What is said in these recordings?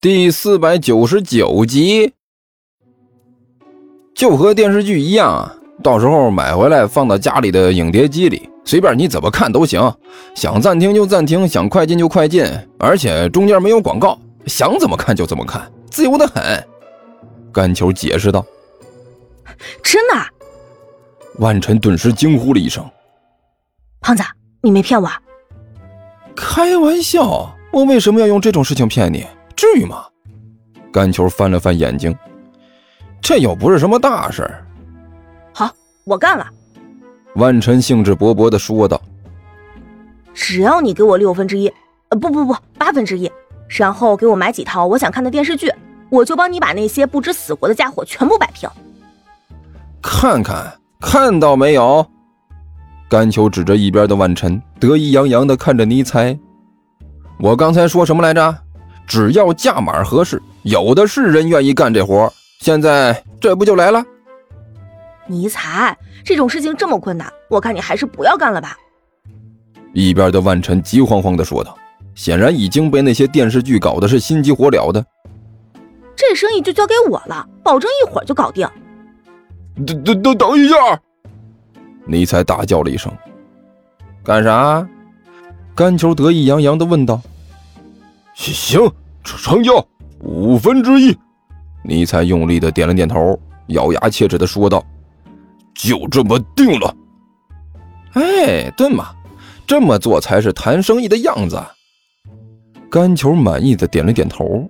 第四百九十九集，就和电视剧一样啊，到时候买回来放到家里的影碟机里，随便你怎么看都行，想暂停就暂停，想快进就快进，而且中间没有广告，想怎么看就怎么看，自由的很。甘球解释道：“真的？”万晨顿时惊呼了一声：“胖子，你没骗我？”开玩笑，我为什么要用这种事情骗你？至于吗？甘球翻了翻眼睛，这又不是什么大事儿。好，我干了。万晨兴致勃勃的说道：“只要你给我六分之一，呃，不不不，八分之一，然后给我买几套我想看的电视剧，我就帮你把那些不知死活的家伙全部摆平。”看看，看到没有？甘球指着一边的万晨，得意洋洋的看着尼采。我刚才说什么来着？只要价码合适，有的是人愿意干这活。现在这不就来了？尼采，这种事情这么困难，我看你还是不要干了吧。一边的万晨急慌慌的说道，显然已经被那些电视剧搞得是心急火燎的。这生意就交给我了，保证一会儿就搞定。等等等等一下！尼采大叫了一声：“干啥？”甘球得意洋洋的问道。行，成交五分之一。尼采用力的点了点头，咬牙切齿的说道：“就这么定了。”哎，对嘛，这么做才是谈生意的样子。甘球满意的点了点头。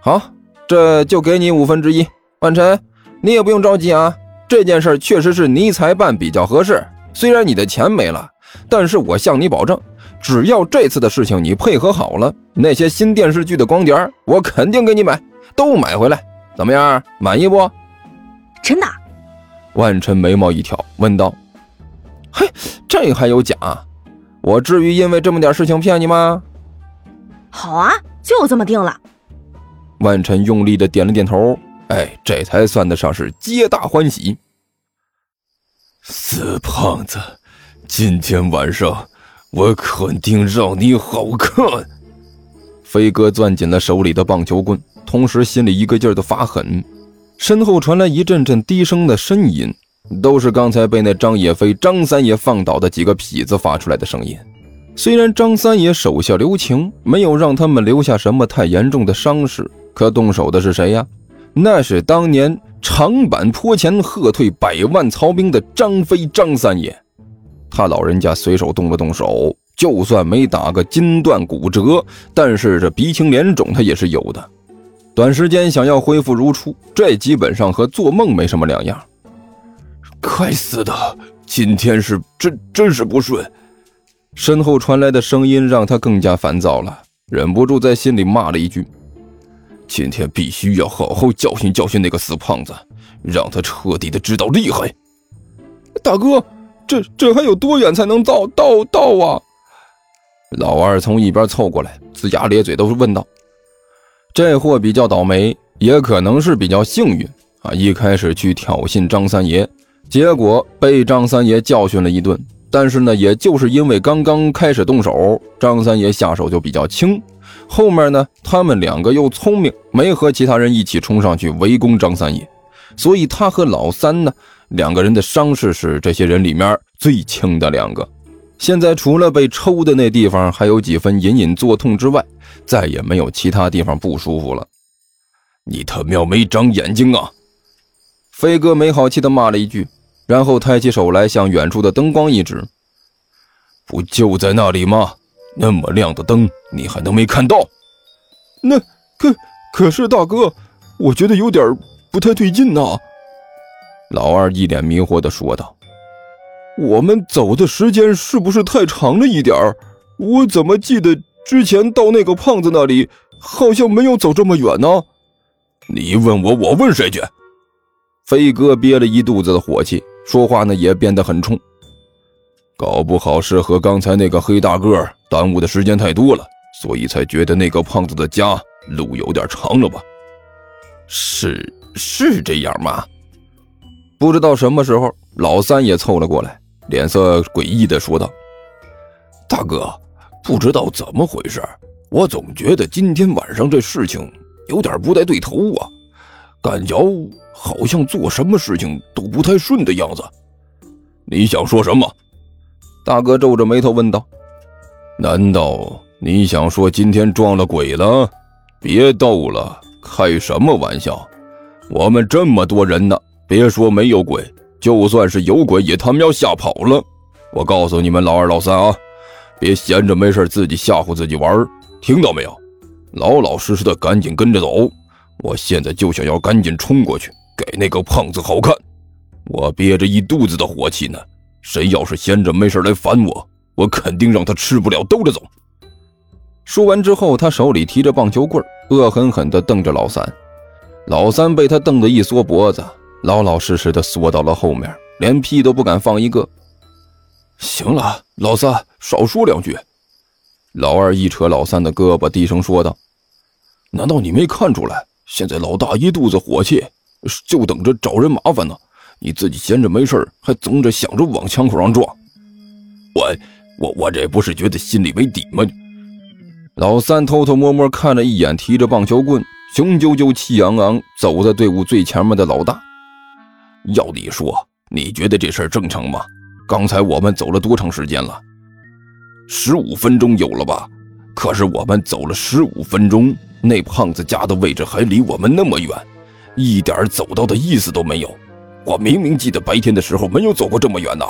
好，这就给你五分之一。万晨，你也不用着急啊。这件事确实是尼采办比较合适。虽然你的钱没了，但是我向你保证。只要这次的事情你配合好了，那些新电视剧的光碟我肯定给你买，都买回来，怎么样？满意不？真的？万晨眉毛一挑，问道：“嘿，这还有假？我至于因为这么点事情骗你吗？”好啊，就这么定了。万晨用力的点了点头，哎，这才算得上是皆大欢喜。死胖子，今天晚上。我肯定让你好看！飞哥攥紧了手里的棒球棍，同时心里一个劲儿的发狠。身后传来一阵阵低声的呻吟，都是刚才被那张野飞、张三爷放倒的几个痞子发出来的声音。虽然张三爷手下留情，没有让他们留下什么太严重的伤势，可动手的是谁呀？那是当年长坂坡前喝退百万曹兵的张飞张三爷。他老人家随手动了动手，就算没打个筋断骨折，但是这鼻青脸肿他也是有的。短时间想要恢复如初，这基本上和做梦没什么两样。该死的，今天是真真是不顺。身后传来的声音让他更加烦躁了，忍不住在心里骂了一句：“今天必须要好好教训教训那个死胖子，让他彻底的知道厉害。”大哥。这这还有多远才能到到到啊？老二从一边凑过来，龇牙咧嘴的问道：“这货比较倒霉，也可能是比较幸运啊！一开始去挑衅张三爷，结果被张三爷教训了一顿。但是呢，也就是因为刚刚开始动手，张三爷下手就比较轻。后面呢，他们两个又聪明，没和其他人一起冲上去围攻张三爷，所以他和老三呢。”两个人的伤势是这些人里面最轻的两个，现在除了被抽的那地方还有几分隐隐作痛之外，再也没有其他地方不舒服了。你他喵没长眼睛啊！飞哥没好气的骂了一句，然后抬起手来向远处的灯光一指：“不就在那里吗？那么亮的灯，你还能没看到？”那可可是大哥，我觉得有点不太对劲呐。老二一脸迷惑的说道：“我们走的时间是不是太长了一点儿？我怎么记得之前到那个胖子那里，好像没有走这么远呢？”你问我，我问谁去？飞哥憋了一肚子的火气，说话呢也变得很冲。搞不好是和刚才那个黑大个耽误的时间太多了，所以才觉得那个胖子的家路有点长了吧？是是这样吗？不知道什么时候，老三也凑了过来，脸色诡异的说道：“大哥，不知道怎么回事，我总觉得今天晚上这事情有点不太对头啊，感觉好像做什么事情都不太顺的样子。你想说什么？大哥皱着眉头问道。难道你想说今天撞了鬼了？别逗了，开什么玩笑？我们这么多人呢，别说没有鬼，就算是有鬼，也他妈要吓跑了。我告诉你们老二、老三啊，别闲着没事自己吓唬自己玩，听到没有？老老实实的赶紧跟着走。我现在就想要赶紧冲过去，给那个胖子好看。我憋着一肚子的火气呢，谁要是闲着没事来烦我，我肯定让他吃不了兜着走。说完之后，他手里提着棒球棍，恶狠狠地瞪着老三。老三被他瞪得一缩脖子，老老实实的缩到了后面，连屁都不敢放一个。行了，老三，少说两句。老二一扯老三的胳膊，低声说道：“难道你没看出来？现在老大一肚子火气，就等着找人麻烦呢。你自己闲着没事还总着想着往枪口上撞。我，我，我这不是觉得心里没底吗？”老三偷偷摸摸看了一眼提着棒球棍、雄赳赳、气昂昂走在队伍最前面的老大。要你说，你觉得这事儿正常吗？刚才我们走了多长时间了？十五分钟有了吧？可是我们走了十五分钟，那胖子家的位置还离我们那么远，一点走到的意思都没有。我明明记得白天的时候没有走过这么远呐。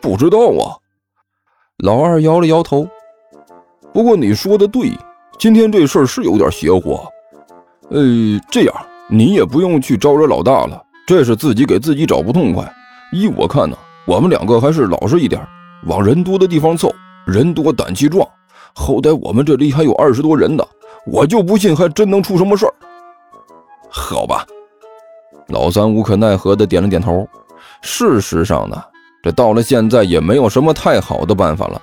不知道啊。老二摇了摇头。不过你说的对，今天这事儿是有点邪乎。呃，这样你也不用去招惹老大了，这是自己给自己找不痛快。依我看呢。我们两个还是老实一点，往人多的地方凑，人多胆气壮。好歹我们这里还有二十多人呢，我就不信还真能出什么事儿。好吧，老三无可奈何的点了点头。事实上呢，这到了现在也没有什么太好的办法了。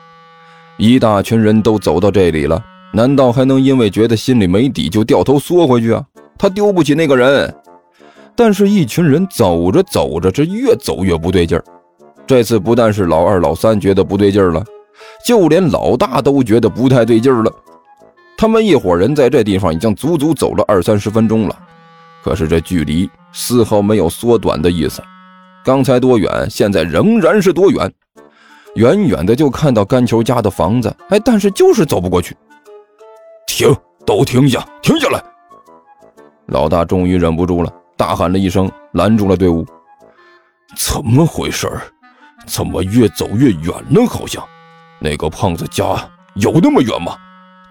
一大群人都走到这里了，难道还能因为觉得心里没底就掉头缩回去啊？他丢不起那个人。但是，一群人走着走着，这越走越不对劲儿。这次不但是老二、老三觉得不对劲儿了，就连老大都觉得不太对劲儿了。他们一伙人在这地方已经足足走了二三十分钟了，可是这距离丝毫没有缩短的意思。刚才多远，现在仍然是多远。远远的就看到干球家的房子，哎，但是就是走不过去。停，都停下，停下来！老大终于忍不住了，大喊了一声，拦住了队伍。怎么回事？怎么越走越远呢？好像那个胖子家有那么远吗？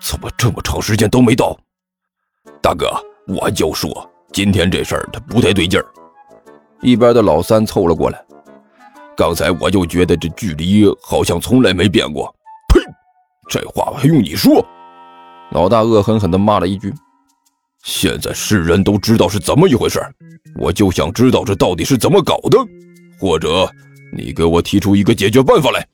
怎么这么长时间都没到？大哥，我就说今天这事儿他不太对劲儿。一边的老三凑了过来，刚才我就觉得这距离好像从来没变过。呸！这话还用你说？老大恶狠狠地骂了一句。现在世人都知道是怎么一回事，我就想知道这到底是怎么搞的，或者。你给我提出一个解决办法来。